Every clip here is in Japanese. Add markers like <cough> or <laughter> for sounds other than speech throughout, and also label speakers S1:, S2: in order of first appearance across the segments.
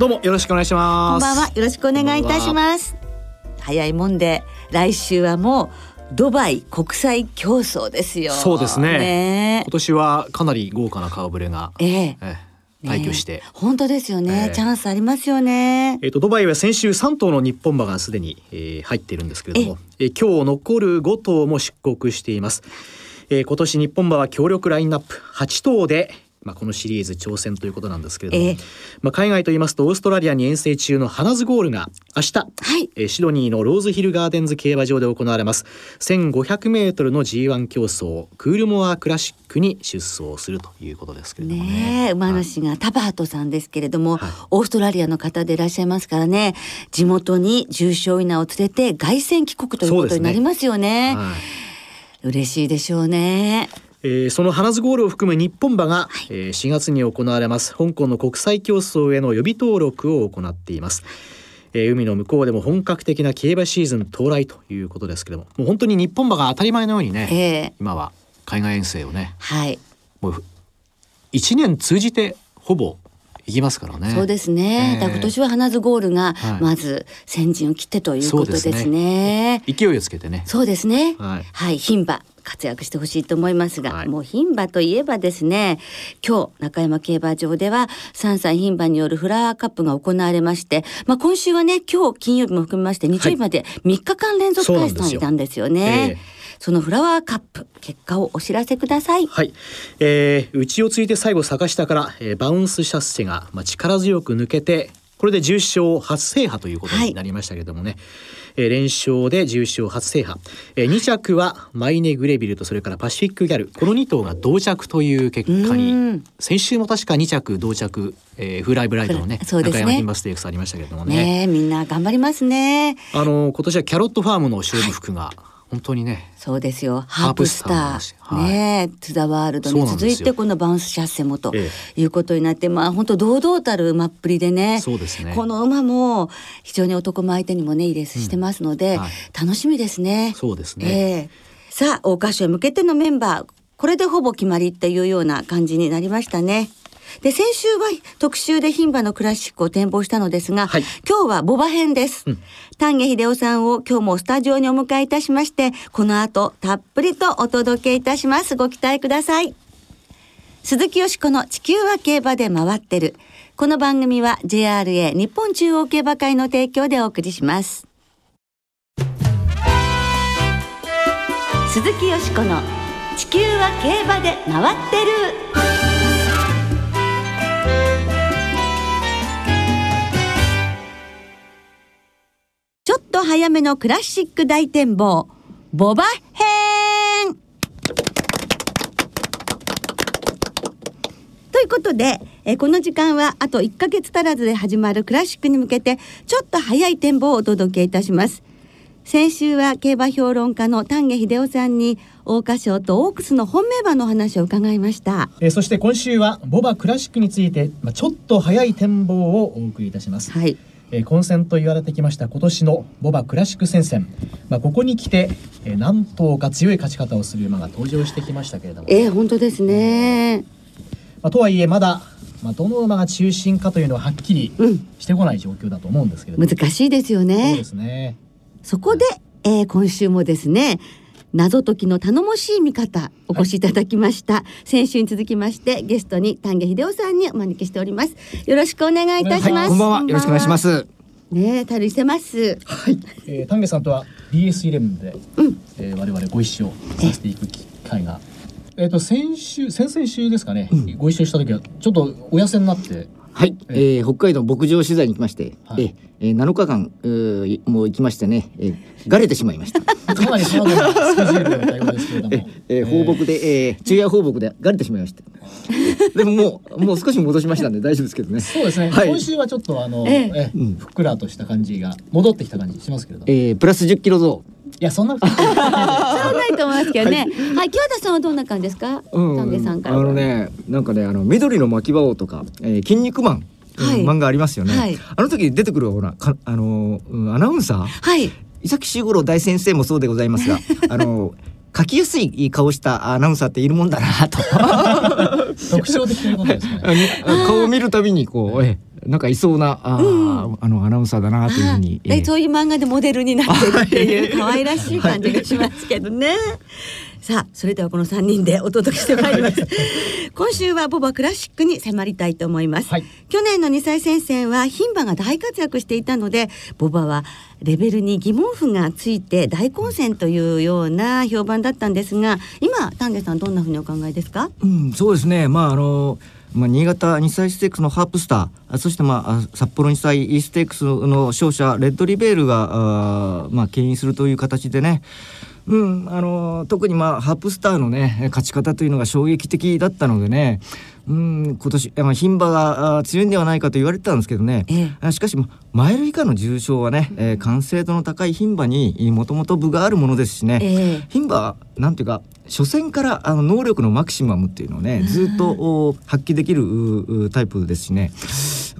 S1: どうもよろしくお願いします。
S2: こんばんは。よろしくお願いいたします。早いもんで来週はもうドバイ国際競争ですよ。
S1: そうですね。
S2: ね。
S1: 今年はかなり豪華な顔ぶれが、
S2: ええ。
S1: え退去して、
S2: ね本当ですよね、
S1: ええ。
S2: チャンスありますよね。
S1: えっ、とドバイは先週3頭の日本馬がすでに、えー入っているんですけれども、えー今日残る5頭も出国しています、えー今年日本馬は強力ラインナップ。8頭でまあ、このシリーズ挑戦ということなんですけれども、
S2: ええ。
S1: まあ、海外と言いますとオーストラリアに遠征中のハナズゴールが明日、
S2: はい。
S1: えーシドニーのローズヒルガーデンズ競馬場で行われます。1500メートルの G1 競争クールモアクラシックに出走するということですけれどもね。
S2: ねえ馬
S1: はい
S2: 主がタバートさんですけれども、
S1: はい。
S2: オーストラリアの方でいらっしゃいますからね。地元に重賞稲を連れて凱旋帰国ということになりますよね。
S1: はい。
S2: 嬉しいでしょうね
S1: えーそのハナズゴールを含む日本馬が、えー4月に行われます。香港の国際競争への予備登録を行っています、えー海の向こうでも本格的な競馬シーズン到来ということですけどももう本当に日本馬が当たり前のようにね、
S2: ええ。
S1: 今は海外遠征をね
S2: はい。
S1: もう1年通じてほぼ行きますからね。
S2: そうですね、
S1: ええ。
S2: だから今年は花ズゴールが
S1: はい。
S2: まず先陣を切ってということですね。
S1: そうです勢いをつけてね。
S2: そうですね。
S1: はい。
S2: はい、牝馬活躍してほしいと思いますが、
S1: はい。
S2: もう牝馬といえばですね、今日中山競馬場では3歳牝馬によるフラワーカップが行われまして、まあ今週はね、今日金曜日も含めまして日曜日まで3日間連続開催なんですよ。ね。
S1: ええ
S2: そのフラワーカップ結果をお知らせください。
S1: はい、えー、内をついて最後坂下から、えーバウンスシャッセが、まあ、力強く抜けてこれで重賞初制覇ということになりましたけれどもね、えー連勝で重賞初制覇、えー、2着はマイネ・グレビルとそれからパシフィック・ギャル。この2頭が同着という結果
S2: う
S1: に
S2: ん。
S1: 先週も確か2着同着、えー、フーライブライトのね
S2: ね。
S1: 中山牝馬ステークスありましたけれどもね。
S2: ねえ、みんな頑張りますね。
S1: あの今年はキャロットファームの勝負服が本当にね、
S2: そうですよ。ハープスタ
S1: ハープスター
S2: ー。
S1: はい
S2: ねえ、トゥザワールドに続いてこのバウンスシャッセもと
S1: え
S2: いうことになって、まあ本当堂々たる馬っぷりでね。
S1: そうですね
S2: この馬も非常に男も相手にもね、いいレースしてますので、
S1: うんはい
S2: 楽しみですね。
S1: そうですね。
S2: ええさあ、桜花賞へ向けてのメンバー、これでほぼ決まりっていうような感じになりましたね。で、先週は特集で牝馬のクラシックを展望したのですが、
S1: はい
S2: 今日はボバ編です。
S1: うん
S2: 丹下秀夫さんを今日もスタジオにお迎えいたしまして、この後たっぷりとお届けいたします。ご期待ください。鈴木よしこの地球は競馬で回ってる。この番組は JRA 日本中央競馬会の提供でお送りします。鈴木よしこの地球は競馬で回ってる。ちょっと早めのクラシック大展望、ボバ編ということで、えーこの時間はあと1ヶ月足らずで始まるクラシックに向けてちょっと早い展望をお届けいたします。先週は競馬評論家の丹下秀夫さんに桜花賞とオークスの本命馬のお話を伺いました。
S1: えーそして今週はボバクラシックについて、まあ、ちょっと早い展望をお送りいたします、
S2: はい。
S1: えー混戦と言われてきました今年のボバクラシック戦線、まあ、ここに来て、えー、何頭か強い勝ち方をする馬が登場してきましたけれども、
S2: えー、本当ですね。
S1: まあ、とはいえまだ、まあ、どの馬が中心かというのははっきり
S2: うん、
S1: してこない状況だと思うんですけれども、
S2: 難しいですよ
S1: そう
S2: ね
S1: で。すね。
S2: そこで、えー今週もですね謎解きの頼もしい味方お越しいただきました、先週に続きましてゲストに丹下秀夫さんにお招きしております。よろしくお願いいたします、
S3: こんばんは。よろしくお願いします。
S2: ねえたるいせます。
S1: はい、えー、丹下さんとは BS11 で、
S2: うん。
S1: えー我々ご一緒させていく機会が。えっ、と先週先々週ですかね、ご一緒した時はちょっとお痩せになって
S3: はい、えー、北海道牧場取材に来まして、はい、えー、7日間うーもう行きましてね、えー、がれてしまいました。<laughs>
S1: かなりスケジュールの対応ですけれども、
S3: えー、放牧で、えー、昼夜放牧でがれてしまいました。<laughs> でももうもう少し戻しましたんで大丈夫ですけどね。
S1: そうですね。はい、今週はちょっとあの、ええー、ふっくらとした感じが戻ってきた感じしますけれども。
S3: えー、プラス10キロ増。
S1: いやそんな <laughs> そん
S2: ないと思いますけどね。はい、田さんはどんな感じですか？うん、丹さんから。
S3: あのね、なんかね、あの緑の巻き場王とか、えー、筋肉マン。はい、漫画ありますよね、はい、あの時出てくるほらかあのアナウンサー、はい、伊崎修五郎大先生もそうでございますが <laughs> あの書きやすい顔したアナウンサーっているもんだなと。<laughs>
S1: 特徴的なことですね。
S3: 顔を見るたびにこうえなんかいそうなあ、うん、あのアナウンサーだなというふうに、
S2: えー、そういう漫画でモデルになってる。っていう可愛らしい感じがしますけどね。さあそれではこの3人でお届けしてまいります。<laughs> 今週はボバクラシックに迫りたいと思います、はい、去年の2歳戦線は牝馬が大活躍していたのでボバはレベルに疑問符がついて大混戦というような評判だったんですが今丹下さんどんなふうにお考えですか、
S3: うん、そうですね。まああのまあ、新潟2歳ステークスのハープスターそして、まあ、札幌2歳ステークスの勝者レッドリベールがあ、まあ、牽引するという形でね。うんあの特にまあハープスターのね勝ち方というのが衝撃的だったのでね。うん今年牝馬が強いんではないかと言われてたんですけどね、ええ、しかしマイル以下の重賞はね、えー、完成度の高い牝馬にもともと分があるものですしね、え、牝馬なんていうか初戦からあの能力のマキシマムっていうのをねずっと発揮できるタイプですしね。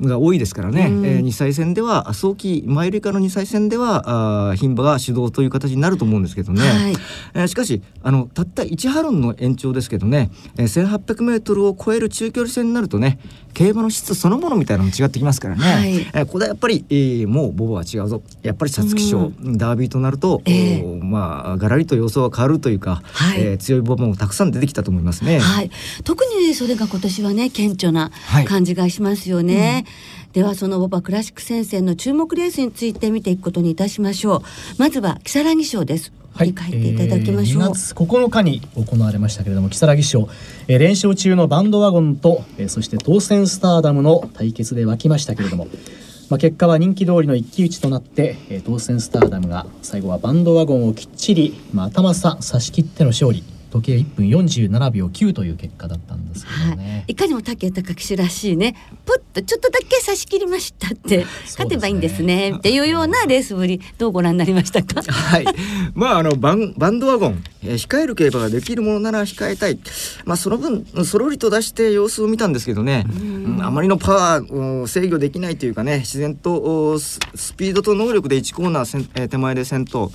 S3: が多いですからね、うん、えー、2歳戦では早期マイル以下の2歳戦では牝馬が主導という形になると思うんですけどね、はい、えー、しかしあのたった1ハロンの延長ですけどね、えー、1800m を超える中距離戦になるとね競馬の質そのものみたいなのも違ってきますからね、はい、えー、これはやっぱり、えー、もうボボは違うぞ。やっぱり皐月賞、うん、ダービーとなると、えー、まあがらりと様相は変わるというか、はい、えー、強いボボもたくさん出てきたと思いますね。
S2: はい、特にそれが今年はね顕著な感じがしますよね。はいうん。ではそのボバクラシック戦線の注目レースについて見ていくことにいたしましょう。まずは木更木賞です。はい、書いていただきましょう、えー、2月
S1: 9日に行われましたけれども木更木賞、えー、連勝中のバンドワゴンと、えー、そして当選スターダムの対決で沸きましたけれども、まあ、結果は人気通りの一騎打ちとなって、えー、当選スターダムが最後はバンドワゴンをきっちり、まあ、頭差差し切っての勝利。時計1分47秒9という結果だったんですけどね、はい、
S2: いかにも竹高騎手らしいね。プッとちょっとだけ差し切りましたって勝てばいいんですね。っていうようなレースぶりどうご覧になりましたか？
S3: はい。<laughs> まああのバンバンドワゴン、えー、控える競馬ができるものなら控えたい。まあその分そろりと出して様子を見たんですけどね、うん、あまりのパワーを制御できないというかね自然とスピードと能力で1コーナーせん、えー、手前で先頭、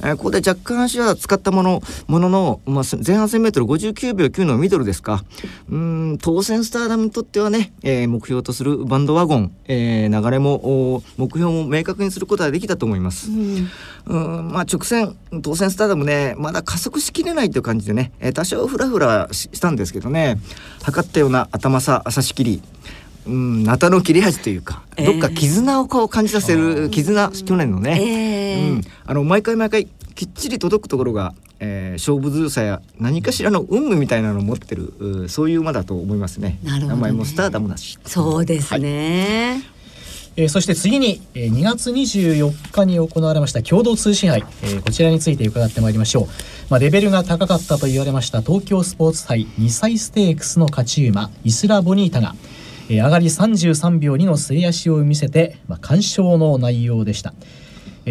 S3: えー、ここで若干足は使ったものものの、まあ、前半 1000m59 秒9のミドルですか。うん当選スターダムにとってはね、えー、目標とするバンドワゴン、えー、流れも目標も明確にすることはできたと思います。うん。うんまあ直線当選スターダムねまだ加速しきれないという感じでね、えー、多少フラフラしたんですけどね測ったような頭差差し切りうん、ナタの切れ味というか、えー、どっか絆をこう感じさせる絆去年のね、えー、うん、あの毎回毎回きっちり届くところがえー、勝負強さや何かしらの運命みたいなのを持ってるそういう馬だと思いますね。
S2: なるほ
S3: ど、ね、名前もスターダムだし。
S2: そうですね。はい
S1: えー、そして次に、えー、2月24日に行われました共同通信杯、えー、こちらについて伺ってまいりましょう、まあ、レベルが高かったと言われました東京スポーツ杯2歳ステークスの勝ち馬イスラ・ボニータが、えー、上がり33秒2の末足を見せて、まあ、完勝の内容でした。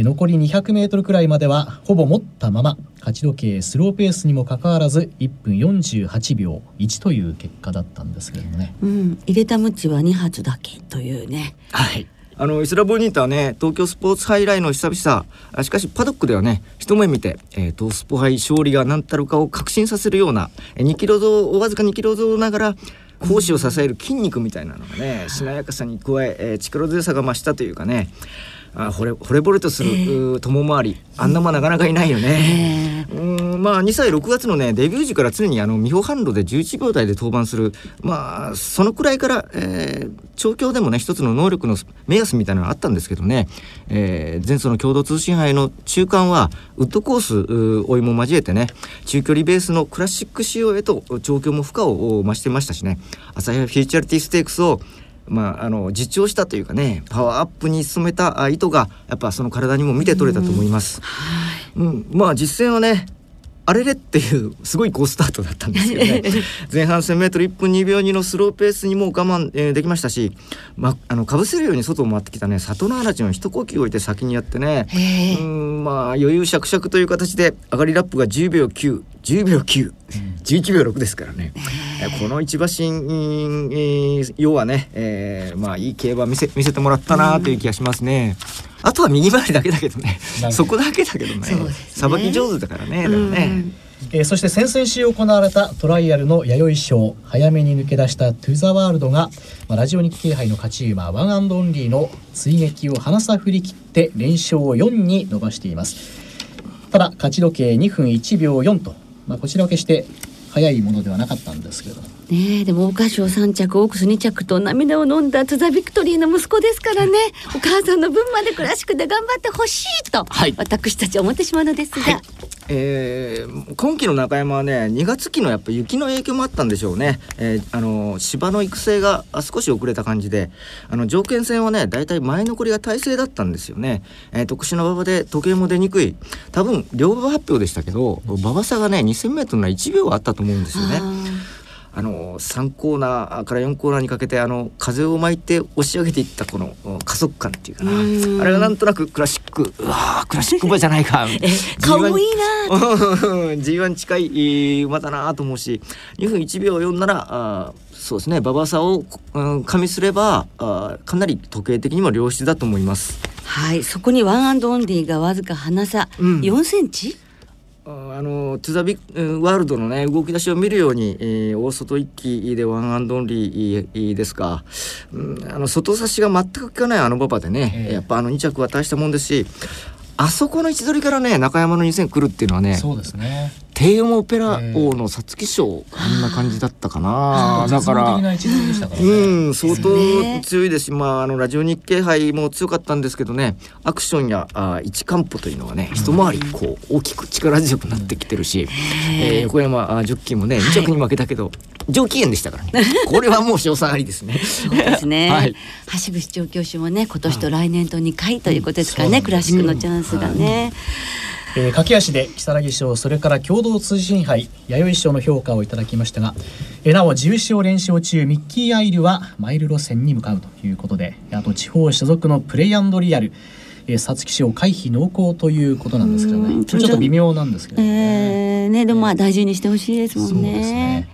S1: 残り 200m くらいまではほぼ持ったまま勝ち時計スローペースにもかかわらず1分48秒1という結果だったんですけどもね、
S2: うん、入れたムチは2発だけというね。
S3: はい。あのイスラボニータはね東京スポーツハイライの久々しかしパドックではね一目見て、えー、東スポハイ勝利が何たるかを確信させるような2キロ増わずか2キロ増ながら講師を支える筋肉みたいなのがねしなやかさに加ええー、力強さが増したというかねあ惚れ惚れ惚れとする、えー、友回り。あんなもなかなかいないよね、えー、うんまあ2歳6月のねデビュー時から常にあの美穂販路で11秒台で登板する。まあそのくらいから、えー、調教でもね一つの能力の目安みたいなのがあったんですけどね、えー、前走の共同通信杯の中間はウッドコース追いも交えてね中距離ベースのクラシック仕様へと調教も負荷を増してましたしね。朝日フューチャリティステークスをまあ、あの実調したというかねパワーアップに努めた意図がやっぱその体にも見て取れたと思います。うん、うん、まあ実践はねあれれっていうすごい好スタートだったんですけどね。<laughs> 前半 1,000m1 分2秒2のスローペースにも我慢、えー、できましたし、ま、あのかぶせるように外を回ってきたね。里の嵐の一呼吸置いて先にやってね。うんまあ余裕しゃくしゃくという形で上がりラップが10秒9 10秒9、11秒6ですからね、えー、この一馬身、えー、要はね、えー、まあいい競馬見せ見せてもらったなという気がしますね。あとは右回りだけだけどね。そこだけだけどね。さば、ね、き上手だからねだね。
S1: えー、そして先々週行われたトライアルの弥生賞早めに抜け出したトゥザワールドが、まあ、ラジオ日経杯の勝ち馬ワンアンドオンリーの追撃をハナ差振り切って連勝を4に伸ばしています。ただ勝ち時計2分1秒4とまあ、こちらは決して早いものではなかったんですけど
S2: ねでも桜花賞3着オークス2着と涙を飲んだトゥザビクトリーの息子ですからね。お母さんの分までクラシックで頑張ってほしいと、はい、私たちは思ってしまうのですが。はい。
S3: えー、今季の中山はね2月期のやっぱ雪の影響もあったんでしょうね、えー、あの芝の育成が少し遅れた感じであの条件戦はねだいたい前残りが体制だったんですよね、えー、特殊な馬場で時計も出にくい。多分両馬発表でしたけど馬場差がね 2000m の1秒あったと思うんですよね。あの3コーナーから4コーナーにかけてあの風を巻いて押し上げていったこの加速感っていうかな。あれがなんとなくクラシック。うわクラシック馬じゃないか。<laughs>
S2: 顔もいいな。
S3: G1 近い馬だなと思うし。2分1秒4ならあそうですね。馬場差を、うん、加味すればあかなり時計的にも良質だと思います。
S2: はい。そこにワンアンドオンリーがわずかハナ差、うん、4センチ？
S3: あのトゥザビワールドのね動き出しを見るように、えー、大外一気でワンアンドオンリーですが、うん、あの外差しが全く効かないあの馬場でね、えー、やっぱあの2着は大したもんですしあそこの位置取りからね中山の2戦来るっていうのはね
S1: そうですね
S3: 低音オペラ王の皐月賞あんな感じだったかな。だからうん相当強いです。し、まああのラジオ日経杯も強かったんですけどねアクションやあ一完歩というのがね一回りこう大きく力強くなってきてるし、えー、横山ジョッキーもね2着に負けたけど、上機嫌でしたからね。<laughs> これはもう賞賛ありですね。
S2: そうですね、<laughs> はい、橋口調教師もね今年と来年と2回ということですからね、クラシックのチャンスがね、
S1: えー、駆け足で如月賞それから共同通信杯弥生賞の評価をいただきましたが、えー、なお重賞連勝中ミッキー・アイルはマイル路線に向かうということであと地方所属のプレイアンドリアル皐月賞回避濃厚ということなんですけどね。ちょっと微妙なんですけどね,、
S2: えー、ねでもまあ大事にしてほしいですもんね。そうですね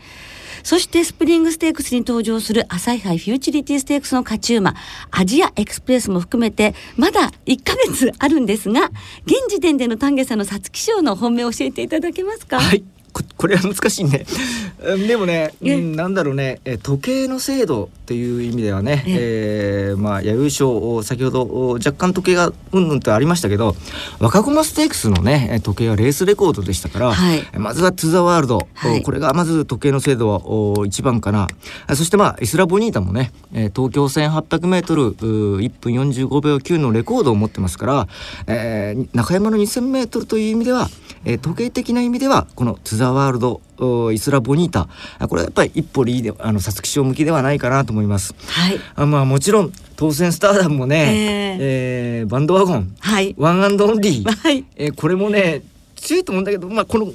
S2: そしてスプリングステークスに登場するアサイハイフューチュリティステークスの勝ち馬アジアエクスプレスも含めてまだ1ヶ月あるんですが現時点での丹下さんの皐月賞の本命を教えていただけますか？
S3: はいここれは難しいね。でもね、うん、なんだろうね。時計の精度っていう意味ではね、ええ。ー、まあ弥生賞先ほど若干時計がうんうんとありましたけど若駒ステークスのね時計はレースレコードでしたから、はい、まずはトゥザワールド、はい、これがまず時計の精度は一番かな。そしてまあイスラボニータもね東京 1800m1 分45秒9のレコードを持ってますから、えー、中山の 2000m という意味では、えー、時計的な意味ではこのトゥザワールドイスラボニータ。これはやっぱり一歩リーであの皐月賞向きではないかなと思います。はい、あまあもちろんトーセンスターダムもね、えー、えー、バンドワゴン、はい、ワンアンドオンリー、はい、えー、これもね強いと思うんだけど、まあ、この、うん、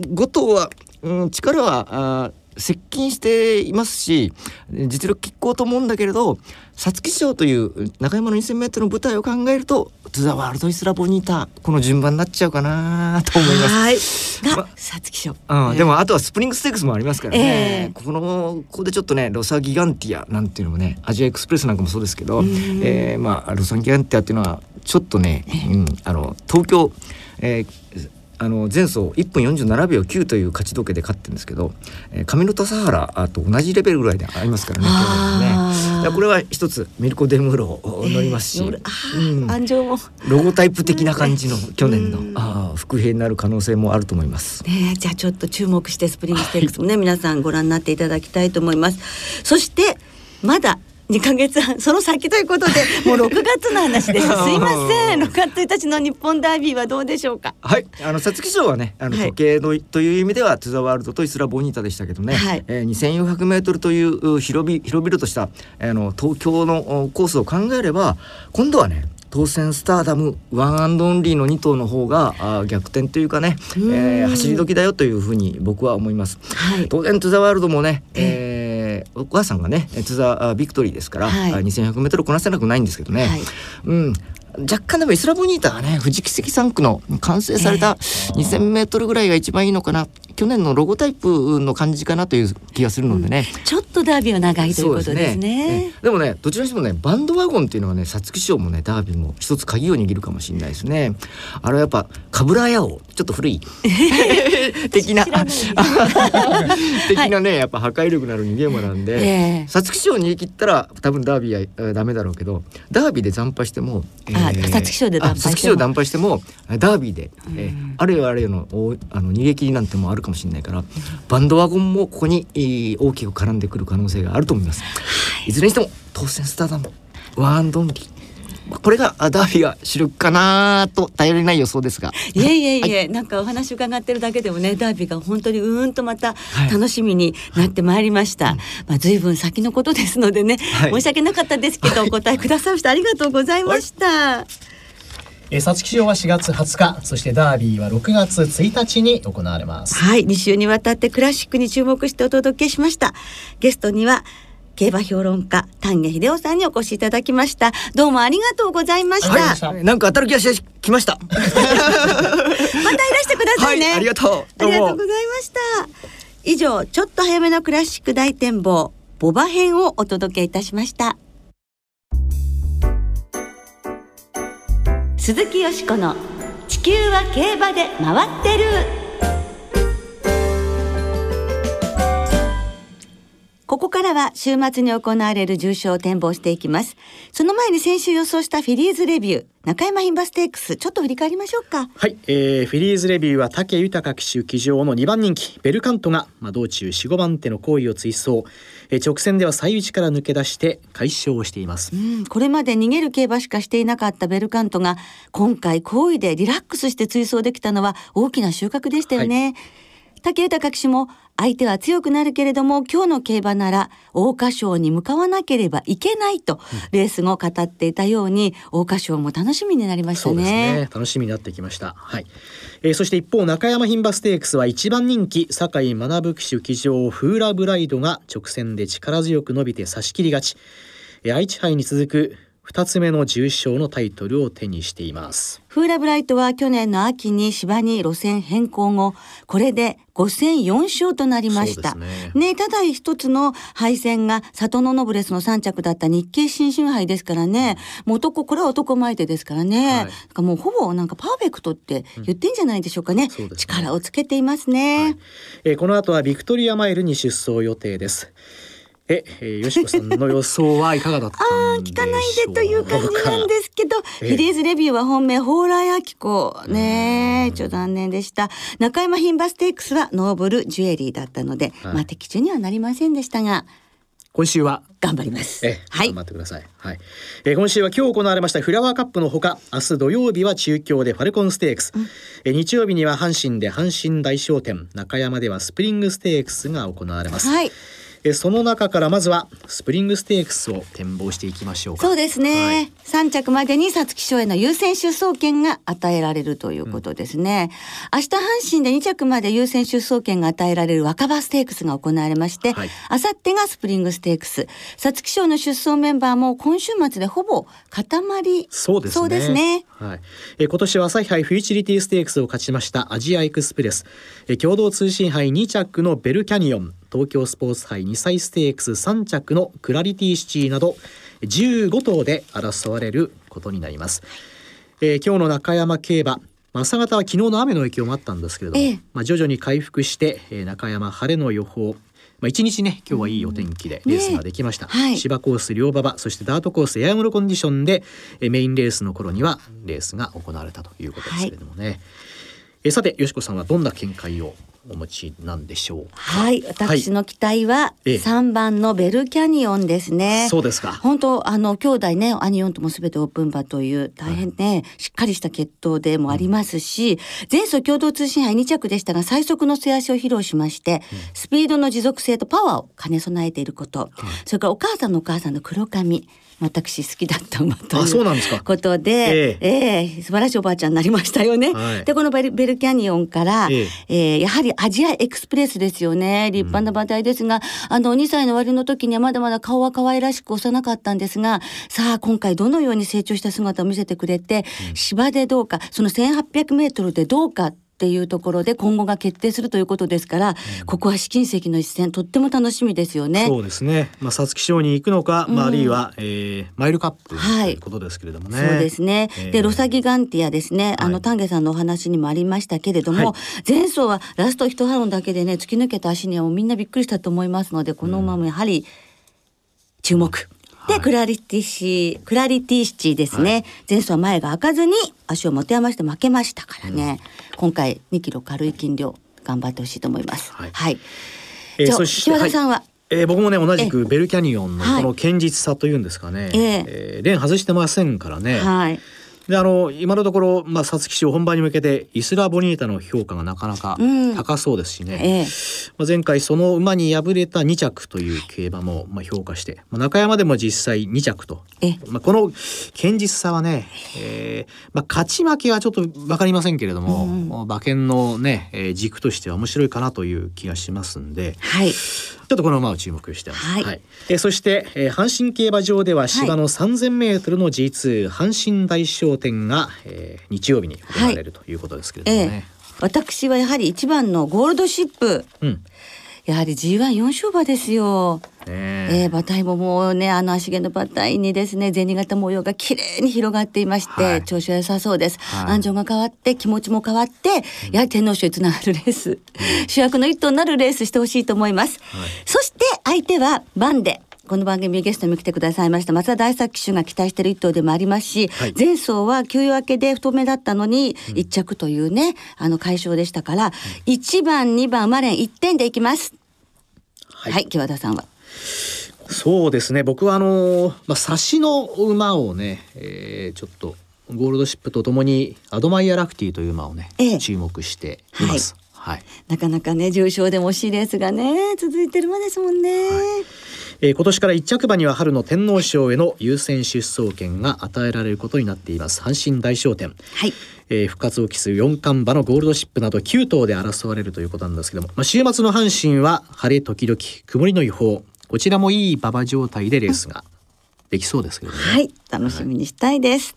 S3: 5頭は、うん、力はあ接近していますし実力拮抗と思うんだけれど皐月賞という中山の 2000m の舞台を考えると「トゥ・ザ・ワールド・イスラ・ボニータ」この順番になっちゃうかなと思います。
S2: はい。が皐月賞、
S3: うん、でもあとはスプリングステークスもありますからね、えー、このここでちょっとねロサギガンティアなんていうのもねアジアエクスプレスなんかもそうですけど、えー、まあロサギガンティアっていうのはちょっとね、うん、あの東京、えー、あの前走1分47秒9という勝ち時計で勝ってるんですけど、えー、上野とサハラと同じレベルぐらいでありますからねね。これは一つミルコ・デムーロを乗りますし、え
S2: ーうん、も。
S3: ロゴタイプ的な感じの去年の、うん、あ伏兵になる可能性もあると思います、
S2: ね、じゃあちょっと注目してスプリングステークスもね、はい、皆さんご覧になっていただきたいと思います。そしてまだ2ヶ月半その先ということで <laughs> もう6月の話です。<laughs> すいません。6月1日の日本ダービーはどうでしょうか？
S3: はい。あの皐月賞はねあの
S2: はい。
S3: 時計の、という意味ではトゥザワールドとイスラボニータでしたけどね、
S2: はい。
S3: えー、2400メートルというう広び広々としたあの東京のおコースを考えれば今度はね当選スターダムワンアンドオンリーの2頭の方があー逆転というかね、えー走り時だよというふうに僕は思います。
S2: はい。
S3: 当然トゥザワールドもね、えーお母さんがねトゥザあビクトリーですから、
S2: はい。
S3: あ 2100m こなせなくないんですけどね、
S2: はい。
S3: うん。若干でもイスラボニータはね富士奇跡3区の完成された 2000m ぐらいが一番いいのかな。去年のロゴタイプの感じかなという気がするのでね、
S2: ちょっとダービーは長いということですね。
S3: ええ。でもねどちらにしてもねバンドワゴンっていうのはね皐月賞もねダービーも一つ鍵を握るかもしれないですね。あれはやっぱカブラヤオちょっと古い。<laughs> 的な。的なねやっぱ破壊力のある逃げ馬なんで、
S2: ええ。
S3: 皐月賞に逃げ切ったら多分ダービーはえーダメだろうけどダービーで惨敗しても
S2: あ皐月賞で惨敗しても。
S3: ダービーで、えーあれよあれよのおあの逃げ切りなんてもあるかもしれないからバンドワゴンもここに、えー大きく絡んでくる可能性があると思います。い。ずれにしても当選スターダムワンドオンリーまあこれがあダービーが主力かなと頼りない予想ですが。
S2: いえいえいえ、なんかお話伺ってるだけでもねダービーが本当にうーんとまた
S3: はい
S2: 楽しみになってまいりました、まあ随分先のことですのでね、
S3: はい。
S2: 申し訳なかったですけど、お答えくださいましてありがとうございました、
S1: えー皐月賞は4月20日そしてダービーは6月1日に行われます。
S2: はい。2週にわたってクラシックに注目してお届けしました。ゲストには競馬評論家丹下秀夫さんにお越しいただきましたどうもありがとうございました、
S1: ありがとうござい
S3: なんか当たる気がしてきました。<laughs>
S2: またいらしてくださいね、
S3: はい、ありがとう。
S2: ありがとうございました。以上、ちょっと早めのクラシック大展望、ボバ編をお届けいたしました。鈴木よしこの地球は競馬で回ってる。からは週末に行われる重賞を展望していきます。その前に先週予想したフィリーズレビュー、中山牝馬ステークス、ちょっと振り返りましょうか。
S1: はい、えー、フィリーズレビューは武豊騎手騎乗の2番人気ベルカントが、まあ、道中4、5番手の好位を追走、えー直線では最内から抜け出して快勝をしています
S2: うん、これまで逃げる競馬しかしていなかったベルカントが今回好位でリラックスして追走できたのは大きな収穫でしたよね。武豊騎手も相手は強くなるけれども今日の競馬なら桜花賞に向かわなければいけないとレース後語っていたように桜花賞も楽しみになりました
S1: そうです
S2: ね。
S1: ね楽しみになってきました。はい、えーそして一方中山牝馬ステークスは1番人気酒井学騎手騎乗フーラブライドが直線で力強く伸びて差し切り勝ち、えー愛知杯に続く2つ目の重賞のタイトルを手にしています。
S2: フーラブライトは去年の秋に芝に路線変更後これで5戦4勝となりました。
S1: ね。
S2: ねただ一つの敗戦が里のノブレスの3着だった日経新春杯ですからね。もう男これは男前手ですからね、
S1: はい。
S2: もうほぼなんかパーフェクトって言ってんじゃないでしょうかね,、
S1: そうですね。
S2: 力をつけていますね、
S1: はい。えーこの後はビクトリアマイルに出走予定です。え、えー、よしこさんの予想はいかがだった
S2: あー
S1: んでしょうか？<laughs>
S2: 聞かないでという感じなんですけど、
S1: ええ。
S2: フィリーズレビューは本命蓬莱明子ね。ちょっと残念でした。中山牝馬ステークスはノーブルジュエリーだったので、
S1: はい。
S2: まあ的中にはなりませんでしたが
S1: 今週は？
S2: 頑張ります。
S1: え、
S2: はい。
S1: 頑張ってください。はい。えー今週は今日行われましたフラワーカップのほか、明日土曜日は中京でファルコンステークス、えー日曜日には阪神で阪神大賞典、中山ではスプリングステークスが行われます。
S2: はい
S1: えーその中からまずはスプリングステークスを展望していきましょうか。
S2: そうですね、
S1: はい。
S2: 3着までに皐月賞への優先出走権が与えられるということですね、明日阪神で2着まで優先出走権が与えられる若葉ステークスが行われまして、
S1: はい。
S2: あさってがスプリングステークス。皐月賞の出走メンバーも今週末でほぼ固まり
S1: そうですね。
S2: ですね。
S1: はい。えー今年は朝日杯フューチリティステークスを勝ちましたアジアエクスプレス、えー共同通信杯2着のベルキャニオン、東京スポーツ杯2歳ステークス3着のクラリティシティなど15頭で争われることになります。えー今日の中山競馬まあ朝方は昨日の雨の影響もあったんですけれども、
S2: ええ。
S1: まあ徐々に回復して、えー中山晴れの予報。まあ一日ね今日はいいお天気でレースができました、
S2: ねはい。
S1: 芝コース両馬場そしてダートコースエアムロコンディションでえーメインレースの頃にはレースが行われたということですけれどもね、えーさてよしこさんはどんな見解を？お持ちなんでしょう
S2: はい私の期待は
S1: ええ。
S2: 3番のベルキャニオンですね、
S1: そうですか。
S2: 本当あの兄弟ね兄4ともすべてオープン馬という大変ね、しっかりした血統でもありますし、前走共同通信杯2着でしたが最速の末足を披露しまして、スピードの持続性とパワーを兼ね備えていること、それからお母さんのお母さんの黒髪私好きだった馬と
S1: あそう
S2: いう
S1: なんですか。
S2: ことで、ええ。素晴らしいおばあちゃんになりましたよね。
S1: はい。
S2: でこのベルベルキャニオンから、
S1: え
S2: え。ーやはりアジアエクスプレスですよね。立派な馬体ですが、あの2歳の終わりの時にはまだまだ顔は可愛らしく幼かったんですがさあ今回どのように成長した姿を見せてくれて、芝でどうかその 1800m でどうかっていうところで今後が決定するということですから、ここは試金石の一戦とっても楽しみですよね。
S1: そうですね。まあ皐月賞に行くのか、まああるいは、えーマイルカップ
S2: はい
S1: ということですけれどもね。
S2: そうですね。
S1: えー
S2: で、ロサギガンティアですね。あの、
S1: はい
S2: 丹下さんのお話にもありましたけれども、
S1: はい
S2: 前走はラスト一ハロンだけでね、突き抜けた足にはもうみんなびっくりしたと思いますので、この馬もやはり注目。で、
S1: はい。
S2: クラリティシクラリティシチですね、前走は前が開かずに足を持て余して負けましたからね、今回2キロ軽い筋量頑張ってほしいと思います。
S1: はい。
S2: はい。
S1: えーそして
S2: 木和田さんは、
S1: えー僕もね同じくベルキャニオンの
S2: はい。
S1: この堅実さというんですかね、
S2: ええ。
S1: えーレーン外してませんからね、
S2: はい。
S1: であの今のところまあ皐月賞本番に向けてイスラボニータの評価がなかなか
S2: うん。
S1: 高そうですしね、
S2: ええ。
S1: まあ、前回その馬に敗れた2着という競馬もまあ評価して、まあ、中山でも実際2着と。
S2: ええ。
S1: まあ、この堅実さはね、えーまあ、勝ち負けはちょっと分かりませんけれども、
S2: うん
S1: 馬券のね、えー軸としては面白いかなという気がしますんで。
S2: はい。
S1: ちょっとこの馬を注目してます。
S2: はい。
S1: えーそして、えー阪神競馬場では芝の 3000m の G2 阪神大賞典が、えー日曜日に行われるということですけれど
S2: ええ。
S1: もね。、
S2: 私はやはり一番のゴールドシップ。
S1: うん。
S2: やはり G14 勝馬ですよ。
S1: ね
S2: え。
S1: え
S2: ー、馬体ももうねあの足毛の馬体にですね銭形模様が綺麗に広がっていまして、
S1: はい。
S2: 調子は良さそうです、
S1: はい。
S2: 安城が変わって気持ちも変わって、やはり天皇賞につながるレース、主役の一頭になるレースしてほしいと思います、
S1: はい。
S2: そして相手はバンデこの番組ゲストにも来てくださいました松田大作騎手が期待している一頭でもありますし、
S1: はい。
S2: 前走は休養明けで太めだったのに一着というね、あの解消でしたから、1番2番馬連1点でいきます。
S1: は
S2: はいい、木和田さんは。
S1: そうですね。僕はあのーまあ差しの馬をね、えーちょっとゴールドシップとともにアドマイヤラクティという馬をね、
S2: ええ。
S1: 注目しています。はい、
S2: なかなかね重賞でも惜しいレースがね続いてる馬ですもんね、
S1: えー今年から一着馬には春の天皇賞への優先出走権が与えられることになっています。阪神大賞典。
S2: はい。
S1: えー復活を期す4冠馬のゴールドシップなど9頭で争われるということなんですけども、まあ、週末の阪神は晴れ時々曇りの予報。こちらもいい馬場状態でレースができそうですけどね。
S2: はい。楽しみにしたいです、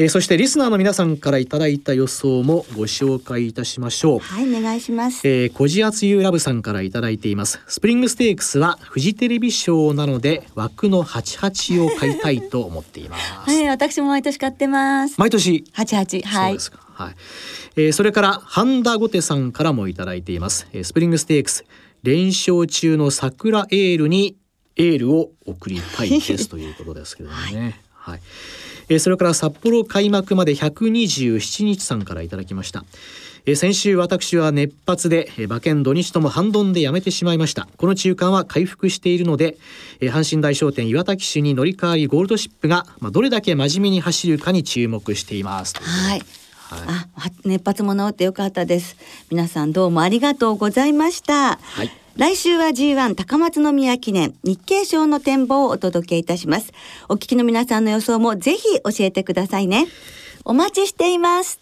S1: えーそしてリスナーの皆さんからいただいた予想もご紹介いたしましょう。
S2: はいお願いします
S1: えー、コジアツユーラブさんからいただいています。スプリングステークスはフジテレビ賞なので枠の88を買いたいと思っています。
S2: はい私も毎年買ってます
S1: 毎年？
S2: 八八はい
S1: そうですか。はい。えーそれからハンダゴテさんからもいただいています。えースプリングステークス連勝中の桜エールにエールを送りたいですということですけどもね。<laughs> はい。えーそれから札幌開幕まで127日さんからいただきました。えー先週私は熱発で、えー馬券土日とも半ドンでやめてしまいました。この中間は回復しているので、えー阪神大商店岩田騎手に乗り換わりゴールドシップが、まあ、どれだけ真面目に走るかに注目しています
S2: はい。
S1: はい。
S2: あは熱発も治ってよかったです。皆さんどうもありがとうございました。
S1: はい
S2: 来週は G1 高松宮記念日経賞の展望をお届けいたします。お聞きの皆さんの予想もぜひ教えてくださいね。お待ちしています。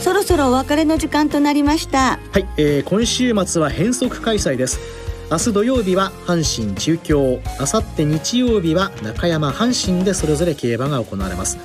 S2: そろそろお別れの時間となりました。
S1: はい、えー今週末は変則開催です。明日土曜日は阪神中京。あさって日曜日は中山阪神でそれぞれ競馬が行われます、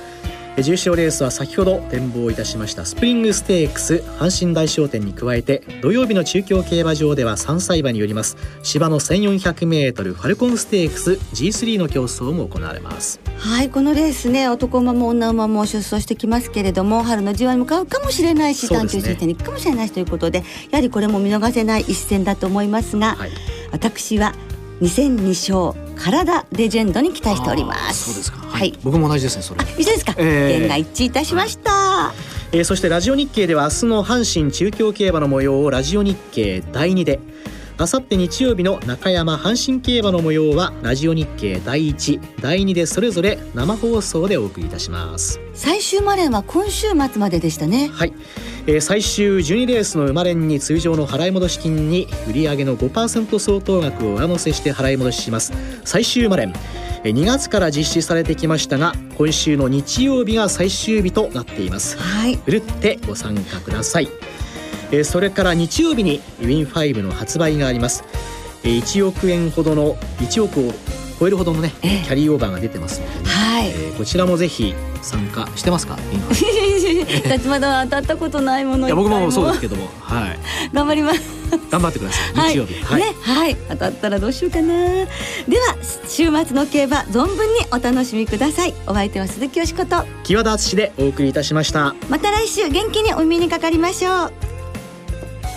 S1: 重賞レースは先ほど展望いたしましたスプリングステークス阪神大賞典に加えて土曜日の中京競馬場では3歳馬によります芝の 1400m ファルコンステークス G3 の競争も行われます
S2: はいこのレースね男馬も女馬も出走してきますけれども春の G1 に向かうかもしれないし、短距離戦に行くかもしれないしということでやはりこれも見逃せない一戦だと思いますが、はい、私は2002勝体レジェンドに期待しております。
S1: そうですか、はい、僕も同じですねそれ。
S2: 一緒ですか、えー、が一致いたしました、は
S1: い、えー、そしてラジオ日経では明日の阪神中京競馬の模様をラジオ日経第2であさって日曜日の中山阪神競馬の模様はラジオ日経第一第二でそれぞれ生放送でお送りいたします。
S2: 最終マレンは今週末まででしたね。
S1: はい、えー、最終12レースの生まれに通常の払い戻し金に売上の5%相当額を上乗せして払い戻しします。最終マレン2月から実施されてきましたが今週の日曜日が最終日となっています、
S2: はい、
S1: ふるってご参加くださいえそれから日曜日にウィン5の発売があります、え1億円ほどの1億を超えるほどのね、えキャリーオーバーが出てますので、ね、
S2: はい、
S1: えー、こちらもぜひ参加してますか？<laughs>
S2: まだ当たったことないもの
S1: いや僕もそうですけども。はい。
S2: 頑張ります。
S1: 頑張ってください。日曜日。
S2: はい、ね、はい、当たったらどうしようかな。では週末の競馬存分にお楽しみください。お相手は鈴木よしこと。
S1: 木和田敦でお送りいたしました。
S2: また来週元気にお耳にかかりましょう